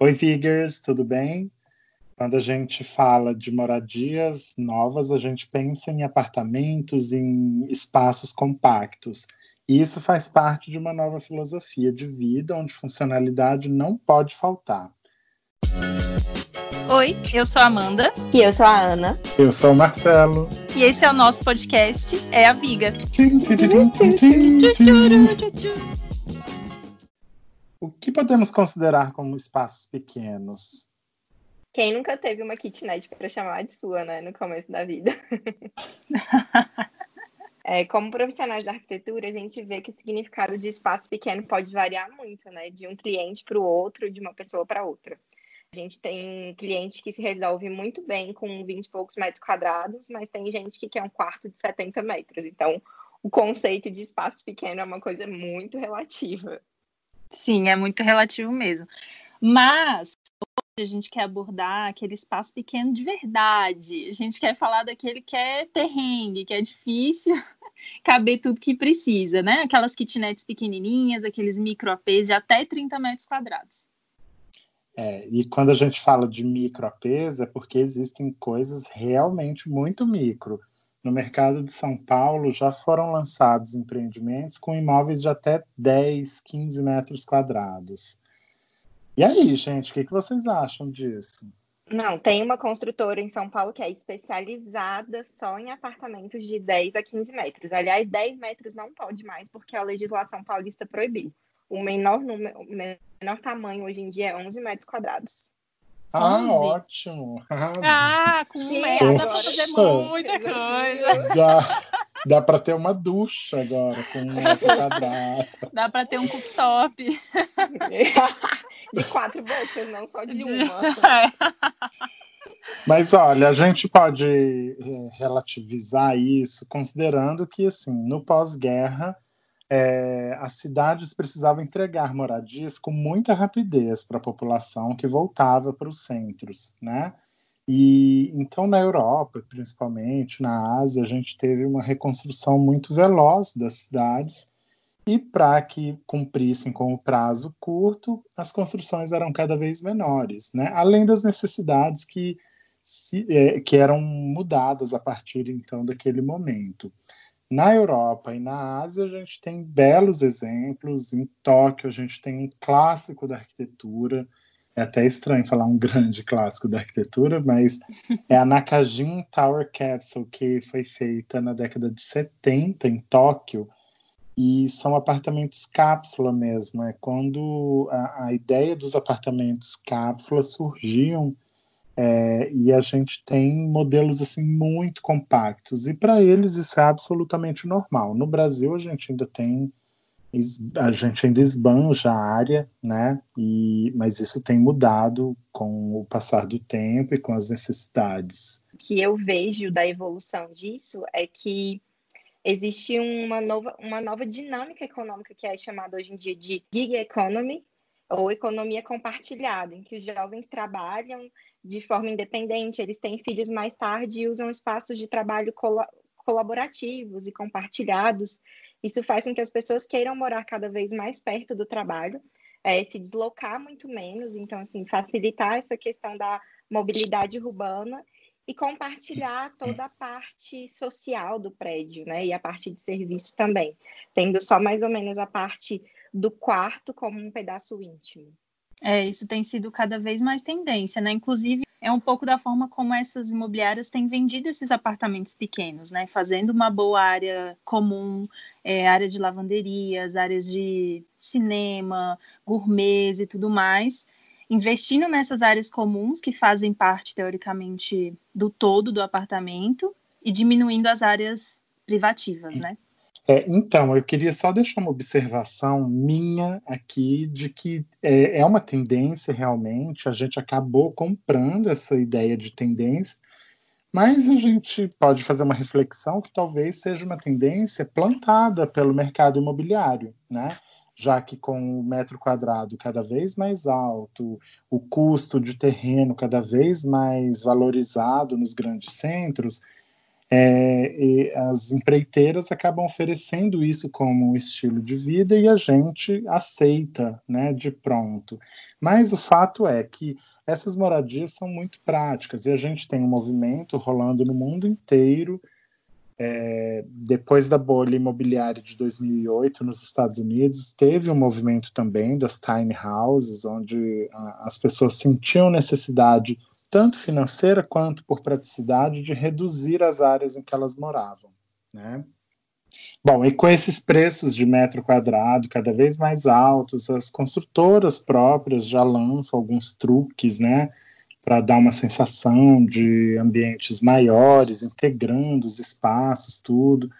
Oi, Vigers, tudo bem? Quando a gente fala de moradias novas, a gente pensa em apartamentos, em espaços compactos. E isso faz parte de uma nova filosofia de vida, onde funcionalidade não pode faltar. Oi, eu sou a Amanda. E eu sou a Ana. Eu sou o Marcelo. E esse é o nosso podcast, É a Viga. O que podemos considerar como espaços pequenos? Quem nunca teve uma kitnet para chamar de sua, né, no começo da vida? é, como profissionais da arquitetura, a gente vê que o significado de espaço pequeno pode variar muito, né, de um cliente para o outro, de uma pessoa para outra. A gente tem cliente que se resolve muito bem com 20 e poucos metros quadrados, mas tem gente que quer um quarto de 70 metros. Então, o conceito de espaço pequeno é uma coisa muito relativa. Sim, é muito relativo mesmo. Mas hoje a gente quer abordar aquele espaço pequeno de verdade. A gente quer falar daquele que é terrengue, que é difícil caber tudo que precisa, né? Aquelas kitnets pequenininhas, aqueles micro APs de até 30 metros quadrados. É, e quando a gente fala de micro APs é porque existem coisas realmente muito micro. No mercado de São Paulo já foram lançados empreendimentos com imóveis de até 10, 15 metros quadrados. E aí, gente, o que, que vocês acham disso? Não, tem uma construtora em São Paulo que é especializada só em apartamentos de 10 a 15 metros. Aliás, 10 metros não pode mais, porque a legislação paulista proibiu. O menor, número, o menor tamanho hoje em dia é 11 metros quadrados. Ah, 11. ótimo! Ah, com um metro dá para fazer muita coisa. Dá, dá para ter uma ducha agora com um metro quadrado. Dá para ter um cooktop. De quatro bocas, não só de uma. É. Mas olha, a gente pode é, relativizar isso considerando que, assim, no pós-guerra, é, as cidades precisavam entregar moradias com muita rapidez para a população que voltava para os centros, né? E então na Europa, principalmente na Ásia, a gente teve uma reconstrução muito veloz das cidades e para que cumprissem com o prazo curto, as construções eram cada vez menores, né? Além das necessidades que se, é, que eram mudadas a partir então daquele momento. Na Europa e na Ásia, a gente tem belos exemplos. Em Tóquio, a gente tem um clássico da arquitetura. É até estranho falar um grande clássico da arquitetura, mas é a Nakajin Tower Capsule, que foi feita na década de 70 em Tóquio. E são apartamentos cápsula mesmo. É quando a, a ideia dos apartamentos cápsula surgiam é, e a gente tem modelos assim muito compactos e para eles isso é absolutamente normal. No Brasil a gente ainda tem a gente ainda esbanja a área, né? E, mas isso tem mudado com o passar do tempo e com as necessidades. O que eu vejo da evolução disso é que existe uma nova, uma nova dinâmica econômica que é chamada hoje em dia de gig economy, ou economia compartilhada, em que os jovens trabalham de forma independente, eles têm filhos mais tarde e usam espaços de trabalho col colaborativos e compartilhados. Isso faz com que as pessoas queiram morar cada vez mais perto do trabalho, é, se deslocar muito menos, então, assim, facilitar essa questão da mobilidade urbana e compartilhar toda a parte social do prédio, né? E a parte de serviço também, tendo só mais ou menos a parte do quarto como um pedaço íntimo. É, isso tem sido cada vez mais tendência, né? Inclusive, é um pouco da forma como essas imobiliárias têm vendido esses apartamentos pequenos, né? Fazendo uma boa área comum, é, área de lavanderias, áreas de cinema, gourmets e tudo mais, investindo nessas áreas comuns que fazem parte, teoricamente, do todo do apartamento e diminuindo as áreas privativas, né? É, então, eu queria só deixar uma observação minha aqui de que é, é, uma tendência realmente, a gente acabou comprando essa ideia de tendência, mas a gente pode fazer uma reflexão que talvez seja uma tendência plantada pelo mercado imobiliário, né? Já que com o metro quadrado cada vez mais alto, o custo de terreno cada vez mais valorizado nos grandes centros, é, as empreiteiras acabam oferecendo isso como um estilo de vida e a gente aceita, né, de pronto. Mas o fato é que essas moradias são muito práticas e a gente tem um movimento rolando no mundo inteiro. É, depois da bolha imobiliária de 2008 nos Estados Unidos, teve um movimento também das tiny houses, onde a, as pessoas sentiam necessidade tanto financeira quanto por praticidade, de reduzir as áreas em que elas moravam. Né? Bom, e com esses preços de metro quadrado cada vez mais altos, as construtoras próprias já lançam alguns truques, né, para dar uma sensação de ambientes maiores, integrando os espaços, tudo.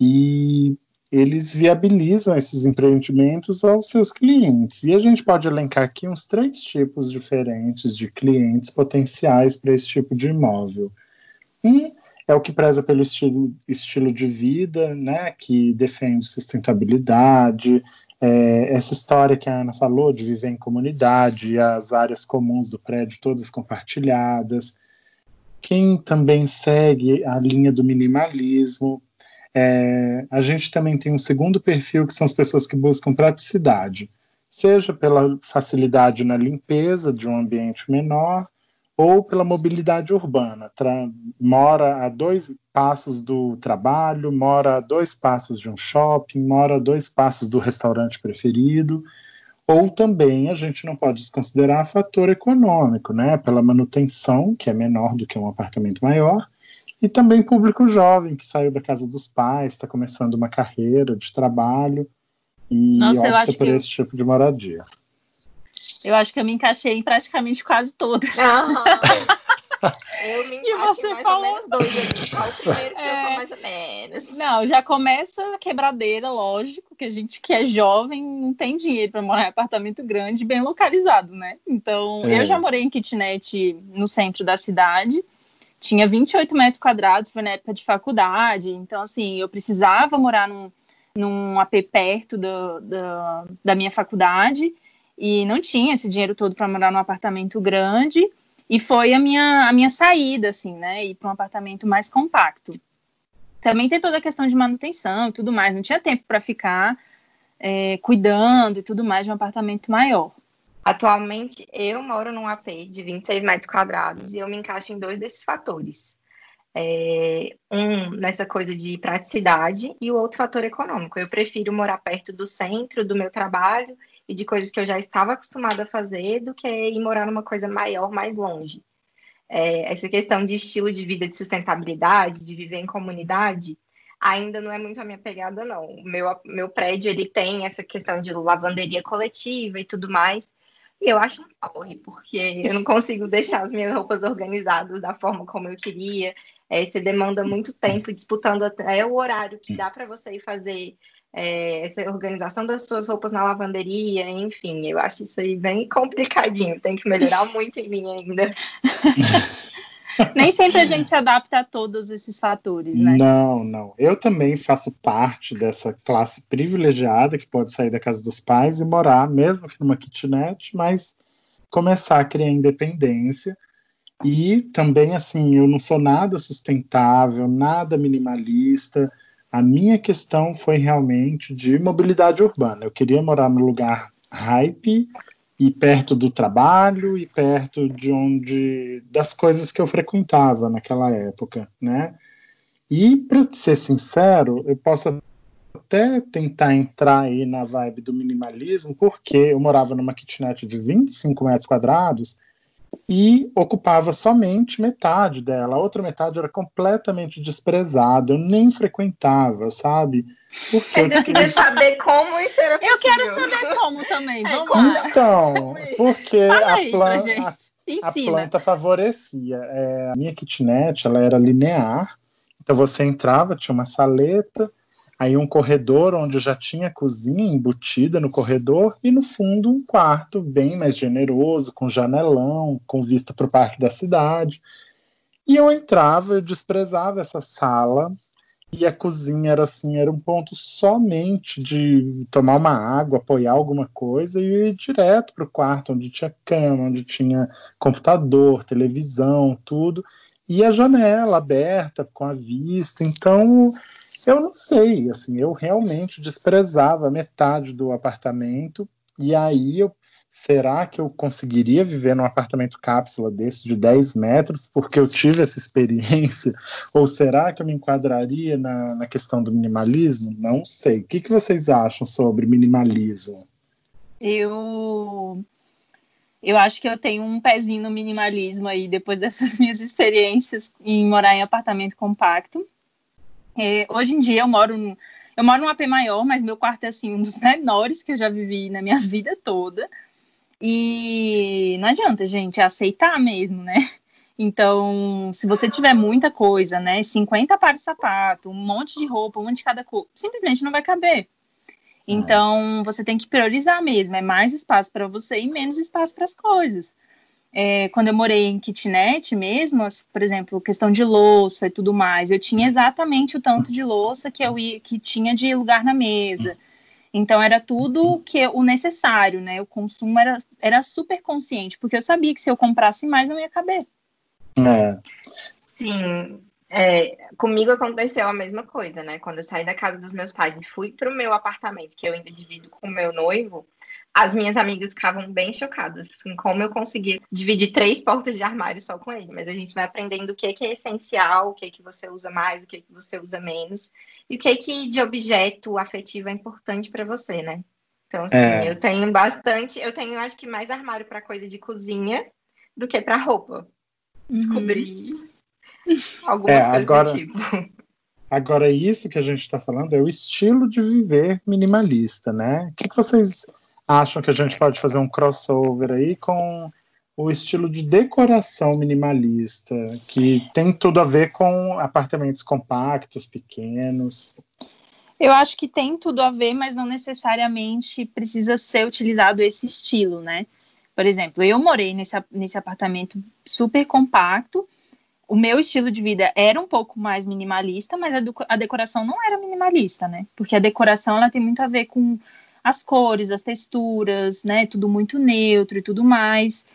E eles viabilizam esses empreendimentos aos seus clientes. E a gente pode elencar aqui uns três tipos diferentes de clientes potenciais para esse tipo de imóvel. Um é o que preza pelo estilo, estilo de vida, né, que defende sustentabilidade, é, essa história que a Ana falou de viver em comunidade, as áreas comuns do prédio todas compartilhadas. Quem também segue a linha do minimalismo, é, a gente também tem um segundo perfil, que são as pessoas que buscam praticidade, seja pela facilidade na limpeza de um ambiente menor, ou pela mobilidade urbana. Tra mora a dois passos do trabalho, mora a dois passos de um shopping, mora a dois passos do restaurante preferido. Ou também a gente não pode desconsiderar fator econômico, né? Pela manutenção, que é menor do que um apartamento maior, e também público jovem que saiu da casa dos pais, está começando uma carreira de trabalho e Nossa, opta por esse tipo de moradia. Eu acho que eu me encaixei em praticamente quase todas. eu me encaixei você mais falou... ou menos dois o primeiro que é... eu tô é. mais ou menos? Não, já começa a quebradeira, lógico, que a gente que é jovem não tem dinheiro para morar em apartamento grande, bem localizado, né? Então, é. eu já morei em kitnet no centro da cidade tinha 28 metros quadrados, foi na época de faculdade, então, assim, eu precisava morar num, num AP perto do, do, da minha faculdade e não tinha esse dinheiro todo para morar num apartamento grande e foi a minha, a minha saída, assim, né, ir para um apartamento mais compacto. Também tem toda a questão de manutenção e tudo mais, não tinha tempo para ficar é, cuidando e tudo mais de um apartamento maior. Atualmente, eu moro num AP de 26 metros quadrados e eu me encaixo em dois desses fatores. É, um nessa coisa de praticidade e o outro fator econômico. Eu prefiro morar perto do centro do meu trabalho e de coisas que eu já estava acostumada a fazer do que ir morar numa coisa maior, mais longe. É, essa questão de estilo de vida, de sustentabilidade, de viver em comunidade, ainda não é muito a minha pegada, não. Meu, meu prédio ele tem essa questão de lavanderia coletiva e tudo mais, e eu acho um porre, porque eu não consigo deixar as minhas roupas organizadas da forma como eu queria. É, você demanda muito tempo disputando até o horário que dá para você ir fazer é, essa organização das suas roupas na lavanderia, enfim, eu acho isso aí bem complicadinho, tem que melhorar muito em mim ainda. Nem sempre a gente adapta a todos esses fatores, né? Não, não. Eu também faço parte dessa classe privilegiada que pode sair da casa dos pais e morar, mesmo que numa kitnet, mas começar a criar independência. E também, assim, eu não sou nada sustentável, nada minimalista. A minha questão foi realmente de mobilidade urbana. Eu queria morar no lugar hype, e perto do trabalho e perto de onde das coisas que eu frequentava naquela época, né? E para ser sincero, eu posso até tentar entrar aí na vibe do minimalismo, porque eu morava numa kitnet de 25 metros quadrados e ocupava somente metade dela. A outra metade era completamente desprezada, eu nem frequentava, sabe? Porque eu, eu queria saber como isso era possível. Eu quero saber como também, é, vamos lá. Então, porque a, planta, a, a, planta favorecia. É, a minha kitnet, ela era linear, então você entrava, tinha uma saleta, aí um corredor onde já tinha cozinha embutida no corredor e no fundo um quarto bem mais generoso, com janelão, com vista para o parque da cidade. E eu entrava, eu desprezava essa sala e a cozinha era assim, era um ponto somente de tomar uma água, apoiar alguma coisa e ir direto para o quarto onde tinha cama, onde tinha computador, televisão, tudo. e a janela aberta com a vista. Então, eu não sei, assim, eu realmente desprezava metade do apartamento e aí eu será que eu conseguiria viver num apartamento cápsula desse de 10 metros porque eu tive essa experiência? Ou será que eu me enquadraria na, na questão do minimalismo? Não sei. O que, que vocês acham sobre minimalismo? Eu eu acho que eu tenho um pezinho no minimalismo aí depois dessas minhas experiências em morar em apartamento compacto. É, hoje em dia eu moro eu moro num AP maior, mas meu quarto é assim um dos menores que eu já vivi na minha vida toda. E não adianta, gente, é aceitar mesmo, né? Então, se você tiver muita coisa, né, 50 pares de sapato, um monte de roupa, um de cada cor, simplesmente não vai caber. Então, você tem que priorizar mesmo, é mais espaço para você e menos espaço para as coisas. É, quando eu morei em kitnet mesmo, por exemplo, questão de louça e tudo mais, eu tinha exatamente o tanto de louça que eu ia, que tinha de lugar na mesa. Então era tudo que o necessário, né? O consumo era, era super consciente, porque eu sabia que se eu comprasse mais não ia caber. É. Sim, é, comigo aconteceu a mesma coisa, né? Quando eu saí da casa dos meus pais e fui para o meu apartamento, que eu ainda divido com o meu noivo, as minhas amigas ficavam bem chocadas assim, como eu consegui dividir três portas de armário só com ele. Mas a gente vai aprendendo o que, que é essencial, o que, que você usa mais, o que, que você usa menos, e o que, que de objeto afetivo é importante para você, né? Então, assim, é. eu tenho bastante, eu tenho acho que mais armário para coisa de cozinha do que para roupa. Descobri. Uhum. Algumas é, coisas agora, do tipo. Agora, isso que a gente está falando é o estilo de viver minimalista, né? O que, que vocês acham que a gente pode fazer um crossover aí com o estilo de decoração minimalista, que tem tudo a ver com apartamentos compactos, pequenos? Eu acho que tem tudo a ver, mas não necessariamente precisa ser utilizado esse estilo, né? Por exemplo, eu morei nesse, nesse apartamento super compacto o meu estilo de vida era um pouco mais minimalista, mas a, a, decoração não era minimalista, né? Porque a decoração ela tem muito a ver com as cores, as texturas, né? Tudo muito neutro e tudo mais.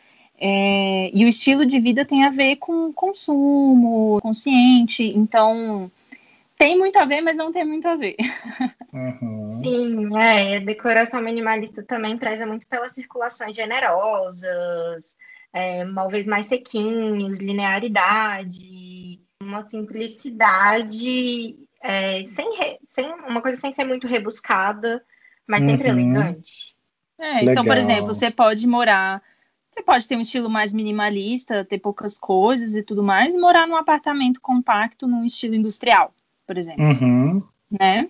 É, e o estilo de vida tem a ver com consumo consciente, então tem muito a ver, mas não tem muito a ver. Uhum. Sim, é, a decoração minimalista também preza muito pelas circulações generosas, é, móveis mais sequinhos, linearidade, uma simplicidade, é, sem, re, sem uma coisa sem ser muito rebuscada, mas uhum. sempre elegante. É, então, por exemplo, você pode morar, você pode ter um estilo mais minimalista, ter poucas coisas e tudo mais, e morar num apartamento compacto num estilo industrial, por exemplo. Uhum. Né?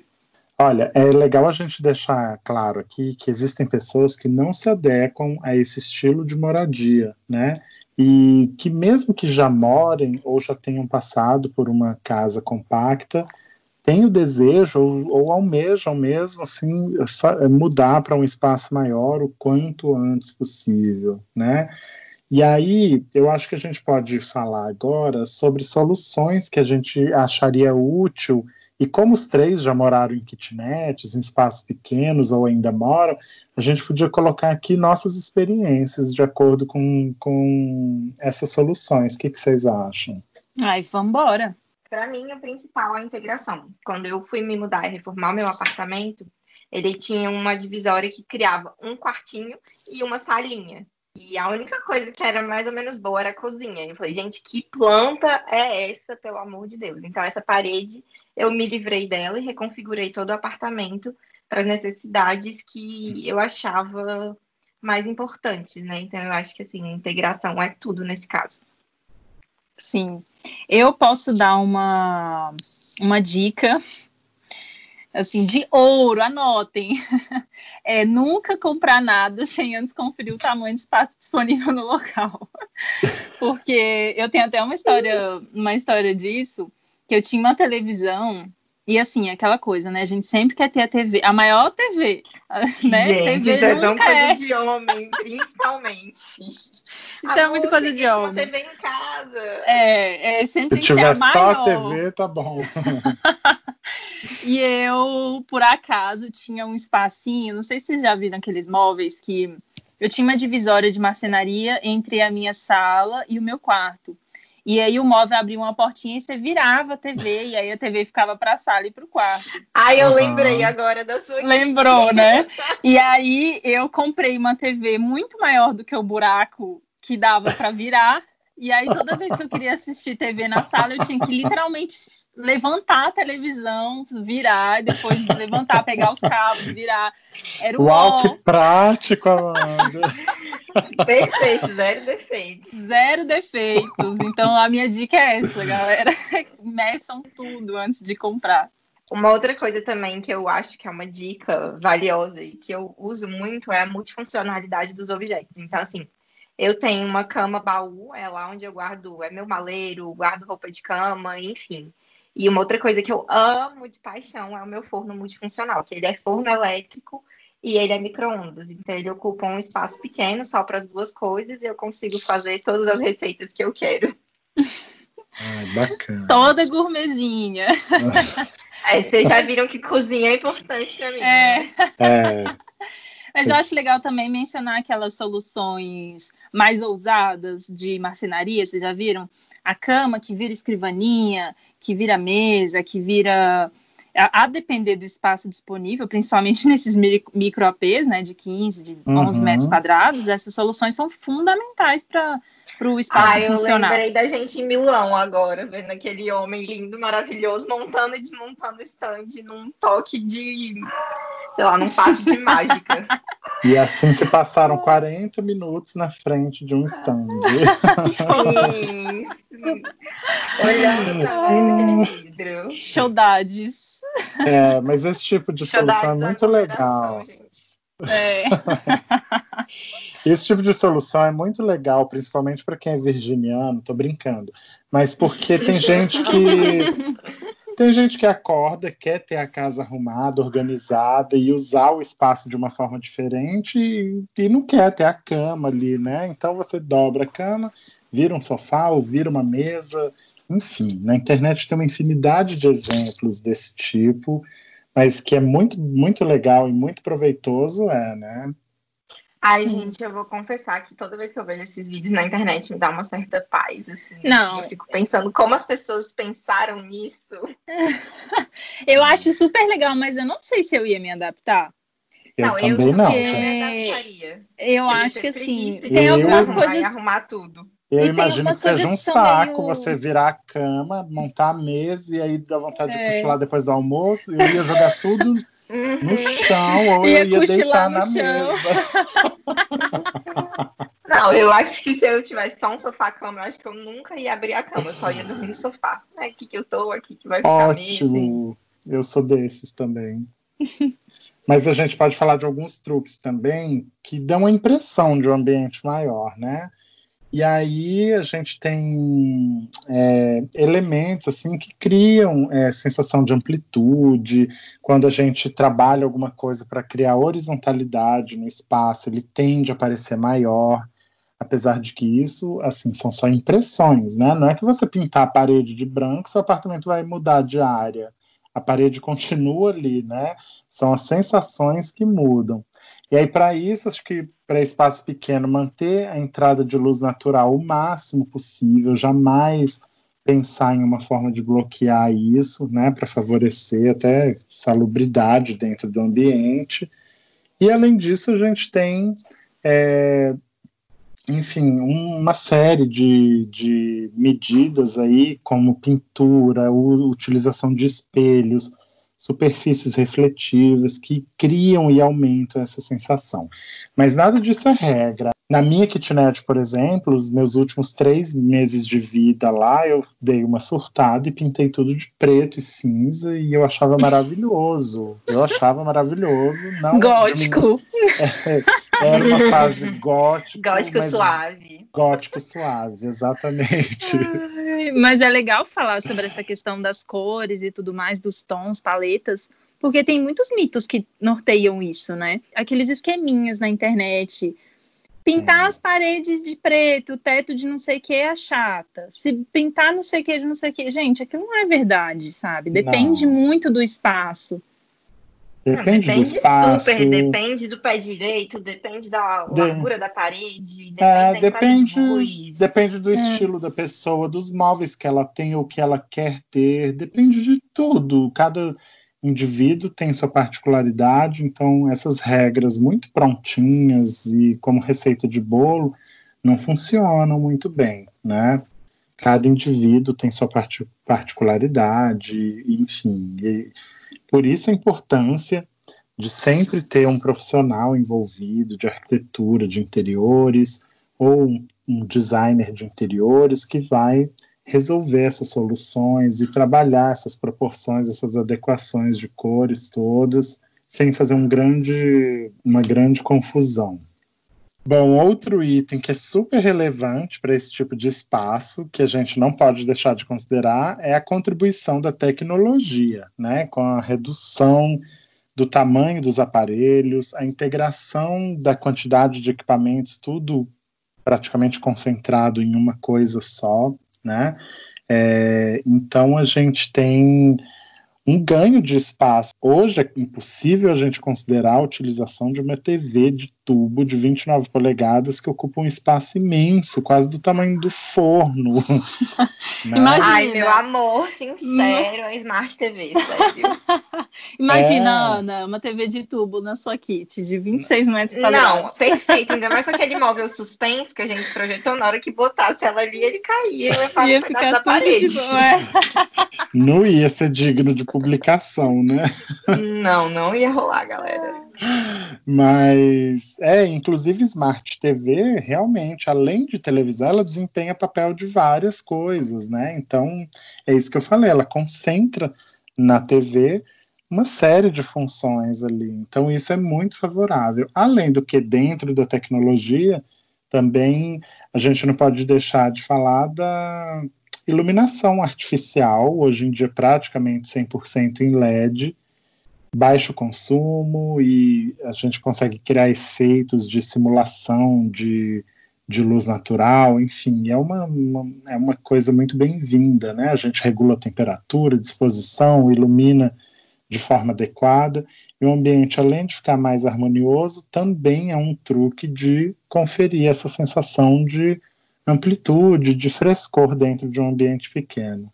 Olha, é legal a gente deixar claro aqui que existem pessoas que não se adequam a esse estilo de moradia, né? E que mesmo que já morem ou já tenham passado por uma casa compacta, têm o desejo ou, ou almejam mesmo assim mudar para um espaço maior o quanto antes possível, né? E aí, eu acho que a gente pode falar agora sobre soluções que a gente acharia útil e como os três já moraram em kitnets, em espaços pequenos ou ainda moram, a gente podia colocar aqui nossas experiências de acordo com, com essas soluções. O que, que vocês acham? Ai, vambora! Para mim, o principal é a integração. Quando eu fui me mudar e reformar meu apartamento, ele tinha uma divisória que criava um quartinho e uma salinha. E a única coisa que era mais ou menos boa era a cozinha. Eu falei, gente, que planta é essa, pelo amor de Deus? Então, essa parede, eu me livrei dela e reconfigurei todo o apartamento para as necessidades que eu achava mais importantes, né? Então, eu acho que, assim, integração é tudo nesse caso. Sim. Eu posso dar uma, uma dica assim, de ouro, anotem. É nunca comprar nada sem antes conferir o tamanho de espaço disponível no local. Porque eu tenho até uma história, uma história disso, que eu tinha uma televisão e assim, aquela coisa, né? A gente sempre quer ter a TV, a maior TV, né? Gente, TV isso é tão coisa é. de homem, principalmente. Isso é muito coisa de homem. TV em casa. É, é sempre Se tiver só a TV, tá bom. e eu, por acaso, tinha um espacinho, não sei se vocês já viram aqueles móveis que eu tinha uma divisória de marcenaria entre a minha sala e o meu quarto. E aí o móvel abria uma portinha e você virava a TV, e aí a TV ficava para a sala e para o quarto. Ai, eu uhum. lembrei agora da sua Lembrou, né? E aí eu comprei uma TV muito maior do que o buraco que dava para virar. E aí, toda vez que eu queria assistir TV na sala, eu tinha que literalmente levantar a televisão, virar, depois levantar, pegar os cabos, virar. Era o Uau, que prático, Amanda! Perfeito, zero defeitos. Zero defeitos. Então, a minha dica é essa, galera. Meçam tudo antes de comprar. Uma outra coisa também que eu acho que é uma dica valiosa e que eu uso muito é a multifuncionalidade dos objetos. Então, assim, eu tenho uma cama baú, é lá onde eu guardo, é meu maleiro, guardo roupa de cama, enfim. E uma outra coisa que eu amo de paixão é o meu forno multifuncional, que ele é forno elétrico e ele é micro-ondas. Então ele ocupa um espaço pequeno só para as duas coisas e eu consigo fazer todas as receitas que eu quero. Ai, bacana. Toda gourmetzinha. É, vocês já viram que cozinha é importante para mim. É. Né? é. Mas eu acho legal também mencionar aquelas soluções mais ousadas de marcenaria, vocês já viram? A cama que vira escrivaninha, que vira mesa, que vira. A, a depender do espaço disponível, principalmente nesses micro APs, né, de 15, de 11 uhum. metros quadrados, essas soluções são fundamentais para para o espaço ah, funcionar. eu lembrei da gente em Milão agora, vendo aquele homem lindo, maravilhoso, montando e desmontando stand num toque de, sei lá, num passo de mágica. E assim se passaram 40 minutos na frente de um stand. Sim. Olhando para vidro. Saudades. É, mas esse tipo de solução é muito legal. Gente. É. Esse tipo de solução é muito legal, principalmente para quem é virginiano, tô brincando. Mas porque tem gente que tem gente que acorda, quer ter a casa arrumada, organizada e usar o espaço de uma forma diferente e, e não quer ter a cama ali, né? Então você dobra a cama, vira um sofá ou vira uma mesa, enfim. Na internet tem uma infinidade de exemplos desse tipo mas que é muito, muito legal e muito proveitoso, é, né? Ai, gente, eu vou confessar que toda vez que eu vejo esses vídeos na internet me dá uma certa paz, assim. Não. Eu fico pensando como as pessoas pensaram nisso. eu acho super legal, mas eu não sei se eu ia me adaptar. Eu não, também eu não. Eu, eu acho que assim, tem algumas coisas. arrumar tudo. Eu e imagino que seja um saco meio... você virar a cama, montar a mesa e aí dá vontade é. de cochilar depois do almoço. Eu ia jogar tudo no chão ou ia eu ia deitar na chão. mesa. Não, eu acho que se eu tivesse só um sofá-cama, eu acho que eu nunca ia abrir a cama, eu só ia dormir no sofá. É aqui que eu tô, aqui que vai ficar Ótimo, eu sou desses também. Mas a gente pode falar de alguns truques também que dão a impressão de um ambiente maior, né? E aí a gente tem é, elementos assim que criam é, sensação de amplitude. Quando a gente trabalha alguma coisa para criar horizontalidade no espaço, ele tende a parecer maior. Apesar de que isso, assim, são só impressões, né? Não é que você pintar a parede de branco, seu apartamento vai mudar de área. A parede continua ali, né? São as sensações que mudam. E aí, para isso, acho que para espaço pequeno, manter a entrada de luz natural o máximo possível, jamais pensar em uma forma de bloquear isso, né, para favorecer até salubridade dentro do ambiente. E além disso, a gente tem, é, enfim, uma série de, de medidas aí, como pintura, utilização de espelhos, superfícies refletivas que criam e aumentam essa sensação. Mas nada disso é regra. Na minha kitnet, por exemplo, os meus últimos três meses de vida lá, eu dei uma surtada e pintei tudo de preto e cinza e eu achava maravilhoso. Eu achava maravilhoso. Não, Gótico. É, era uma fase gótica. Gótico suave. Gótico suave, exatamente. Ai, mas é legal falar sobre essa questão das cores e tudo mais, dos tons, paletas, porque tem muitos mitos que norteiam isso, né? Aqueles esqueminhas na internet Pintar é. as paredes de preto, o teto de não sei o que é chata. Se pintar não sei o que de não sei o que. Gente, aquilo não é verdade, sabe? Depende não. muito do espaço. Depende, depende do espaço. super, depende do pé direito, depende da largura de... da parede, é, depende, é, depende, depende do é. estilo da pessoa, dos móveis que ela tem ou que ela quer ter, depende de tudo. Cada indivíduo tem sua particularidade, então essas regras muito prontinhas e como receita de bolo não funcionam muito bem, né? Cada indivíduo tem sua particularidade, enfim. E por isso a importância de sempre ter um profissional envolvido de arquitetura de interiores ou um designer de interiores que vai resolver essas soluções e trabalhar essas proporções, essas adequações de cores todas, sem fazer um grande, uma grande confusão. Bom, outro item que é super relevante para esse tipo de espaço, que a gente não pode deixar de considerar, é a contribuição da tecnologia, né? Com a redução do tamanho dos aparelhos, a integração da quantidade de equipamentos, tudo praticamente concentrado em uma coisa só, né? É, então a gente tem um ganho de espaço. Hoje é impossível a gente considerar a utilização de uma TV de tubo de 29 polegadas que ocupa um espaço imenso, quase do tamanho do forno. né? Ai, meu amor, sincero, a Smart TV, sério. Imagina, é... Ana, uma TV de tubo na sua kit de 26 metros quadrados. Não, perfeito. Ainda mais aquele móvel suspenso que a gente projetou, na hora que botasse ela ali, ele caía e levava ia um pedaço da parede. De... É. Não ia ser digno de publicação, né? Não, não ia rolar, galera. Mas, é, inclusive Smart TV, realmente, além de televisão, ela desempenha papel de várias coisas, né? Então, é isso que eu falei, ela concentra na TV uma série de funções ali. Então, isso é muito favorável. Além do que, dentro da tecnologia, também a gente não pode deixar de falar da iluminação artificial, hoje em dia praticamente 100% em LED, baixo consumo e a gente consegue criar efeitos de simulação de, de luz natural, enfim, é uma, uma é uma coisa muito bem-vinda, né? A gente regula a temperatura, disposição, ilumina de forma adequada, e o ambiente, além de ficar mais harmonioso, também é um truque de conferir essa sensação de amplitude, de frescor dentro de um ambiente pequeno.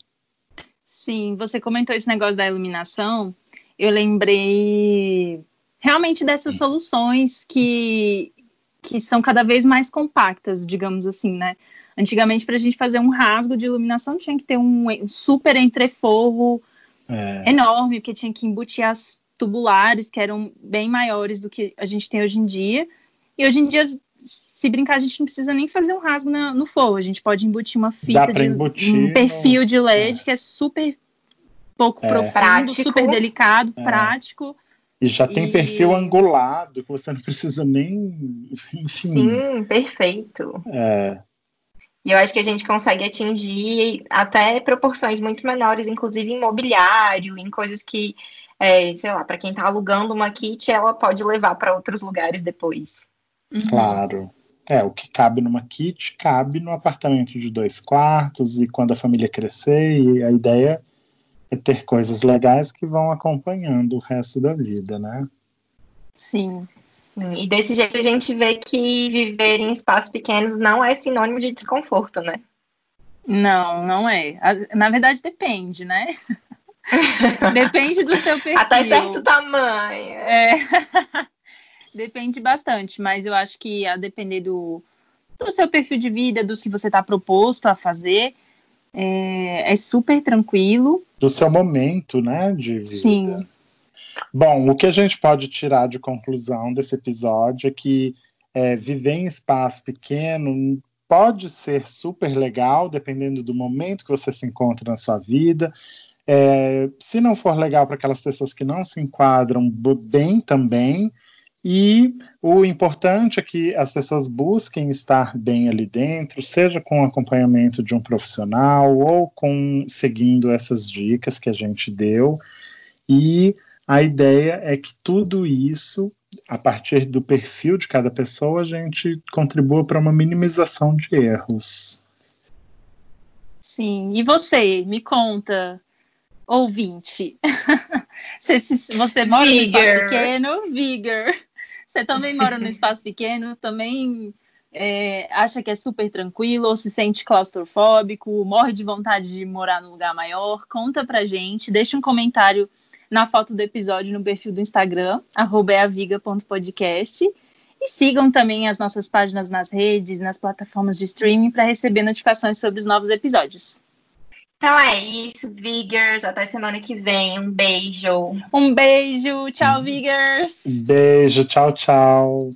Sim, você comentou esse negócio da iluminação, eu lembrei realmente dessas soluções que, que são cada vez mais compactas, digamos assim, né? Antigamente, para a gente fazer um rasgo de iluminação, tinha que ter um, super entreforro é. enorme, porque tinha que embutir as tubulares, que eram bem maiores do que a gente tem hoje em dia. E hoje em dia, se brincar, a gente não precisa nem fazer um rasgo na, no forro, a gente pode embutir uma fita de um perfil de LED é. que é super pouco é. profundo, prático. super delicado, é. prático. E já tem e... perfil angulado, que você não precisa nem. Enfim. Sim, perfeito. É. E eu acho que a gente consegue atingir até proporções muito menores, inclusive em mobiliário, em coisas que, é, sei lá, para quem está alugando uma kit, ela pode levar para outros lugares depois. Uhum. Claro. É, o que cabe numa kit cabe no apartamento de dois quartos, e quando a família crescer, e a ideia é ter coisas legais que vão acompanhando o resto da vida, né? Sim. E desse jeito a gente vê que viver em espaços pequenos não é sinônimo de desconforto, né? Não, não é. Na verdade, depende, né? depende do seu perfil. Até certo tamanho. É. depende bastante, mas eu acho que a depender do, do seu perfil de vida, do que você está proposto a fazer, é, é super tranquilo. Do seu momento, né, de vida. Sim. Bom, o que a gente pode tirar de conclusão desse episódio é que é, viver em espaço pequeno pode ser super legal, dependendo do momento que você se encontra na sua vida. É, se não for legal para aquelas pessoas que não se enquadram bem também, e o importante é que as pessoas busquem estar bem ali dentro, seja com o acompanhamento de um profissional ou com seguindo essas dicas que a gente deu. E a ideia é que tudo isso, a partir do perfil de cada pessoa, a gente contribua para uma minimização de erros. Sim. E você, me conta, ouvinte. Se, se você mora Vigor. pequeno, Vigor. Você também mora no espaço pequeno, também é, acha que é super tranquilo ou se sente claustrofóbico, morre de vontade de morar num lugar maior, conta pra gente, deixa um comentário na foto do episódio no perfil do Instagram, @aviga.podcast e sigam também as nossas páginas nas redes, nas plataformas de streaming para receber notificações sobre os novos episódios. Então é isso, Vigors. Até semana que vem. Um beijo. Um beijo. Tchau, Vigors. Beijo. Tchau, tchau.